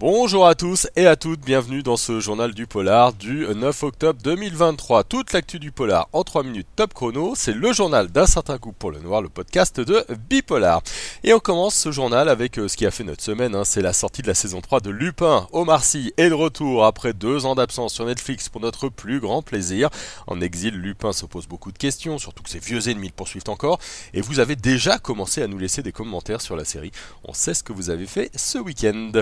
Bonjour à tous et à toutes, bienvenue dans ce journal du polar du 9 octobre 2023. Toute l'actu du polar en 3 minutes top chrono, c'est le journal d'un certain coup pour le noir, le podcast de Bipolar. Et on commence ce journal avec euh, ce qui a fait notre semaine, hein, c'est la sortie de la saison 3 de Lupin. Omar Sy est de retour après deux ans d'absence sur Netflix pour notre plus grand plaisir. En exil, Lupin se pose beaucoup de questions, surtout que ses vieux ennemis le poursuivent encore. Et vous avez déjà commencé à nous laisser des commentaires sur la série. On sait ce que vous avez fait ce week-end.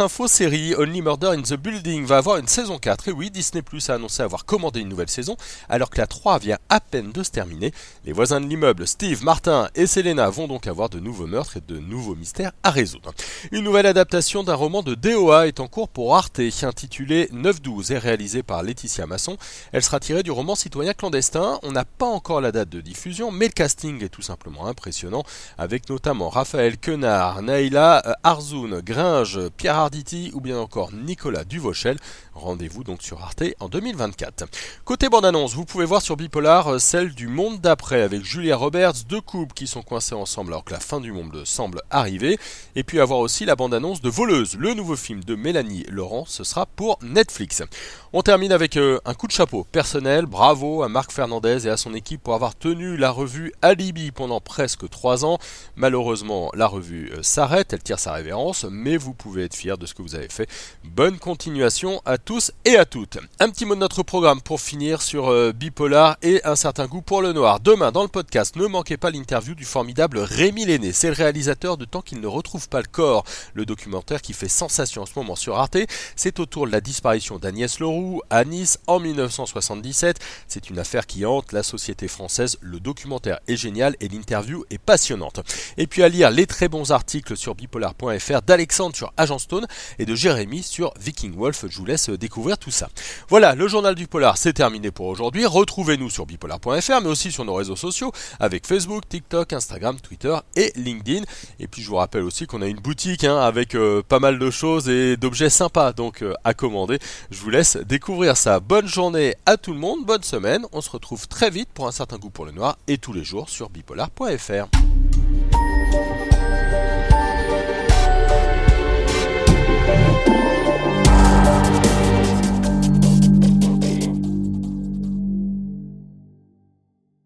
Info série, Only Murder in the Building va avoir une saison 4. Et oui, Disney Plus a annoncé avoir commandé une nouvelle saison, alors que la 3 vient à peine de se terminer. Les voisins de l'immeuble, Steve, Martin et Selena, vont donc avoir de nouveaux meurtres et de nouveaux mystères à résoudre. Une nouvelle adaptation d'un roman de DOA est en cours pour Arte, intitulé 9-12 et réalisé par Laetitia Masson. Elle sera tirée du roman Citoyen clandestin. On n'a pas encore la date de diffusion, mais le casting est tout simplement impressionnant, avec notamment Raphaël Quenard, Naïla Arzoun, Gringe, Pierre Arditi ou bien encore Nicolas Duvauchel. Rendez-vous donc sur Arte en 2024. Côté bande-annonce, vous pouvez voir sur Bipolar euh, celle du monde d'après avec Julia Roberts, deux couples qui sont coincés ensemble alors que la fin du monde semble arriver. Et puis avoir aussi la bande-annonce de Voleuse, le nouveau film de Mélanie Laurent, ce sera pour Netflix. On termine avec euh, un coup de chapeau personnel, bravo à Marc Fernandez et à son équipe pour avoir tenu la revue Alibi pendant presque trois ans. Malheureusement, la revue euh, s'arrête, elle tire sa révérence, mais vous pouvez être fier de ce que vous avez fait. Bonne continuation à tous et à toutes. Un petit mot de notre programme pour finir sur euh, Bipolar et un certain goût pour le noir. Demain, dans le podcast, ne manquez pas l'interview du formidable Rémi Lenné. C'est le réalisateur de Tant qu'il ne retrouve pas le corps, le documentaire qui fait sensation en ce moment sur Arte. C'est autour de la disparition d'Agnès Leroux à Nice en 1977. C'est une affaire qui hante la société française. Le documentaire est génial et l'interview est passionnante. Et puis à lire les très bons articles sur bipolar.fr d'Alexandre sur Agent Stone et de Jérémy sur Viking Wolf. Je vous laisse découvrir tout ça. Voilà, le journal du polar, c'est terminé pour aujourd'hui. Retrouvez-nous sur bipolar.fr, mais aussi sur nos réseaux sociaux avec Facebook, TikTok, Instagram, Twitter et LinkedIn. Et puis je vous rappelle aussi qu'on a une boutique hein, avec euh, pas mal de choses et d'objets sympas, donc euh, à commander. Je vous laisse découvrir ça. Bonne journée à tout le monde, bonne semaine. On se retrouve très vite pour un certain goût pour le noir et tous les jours sur bipolar.fr.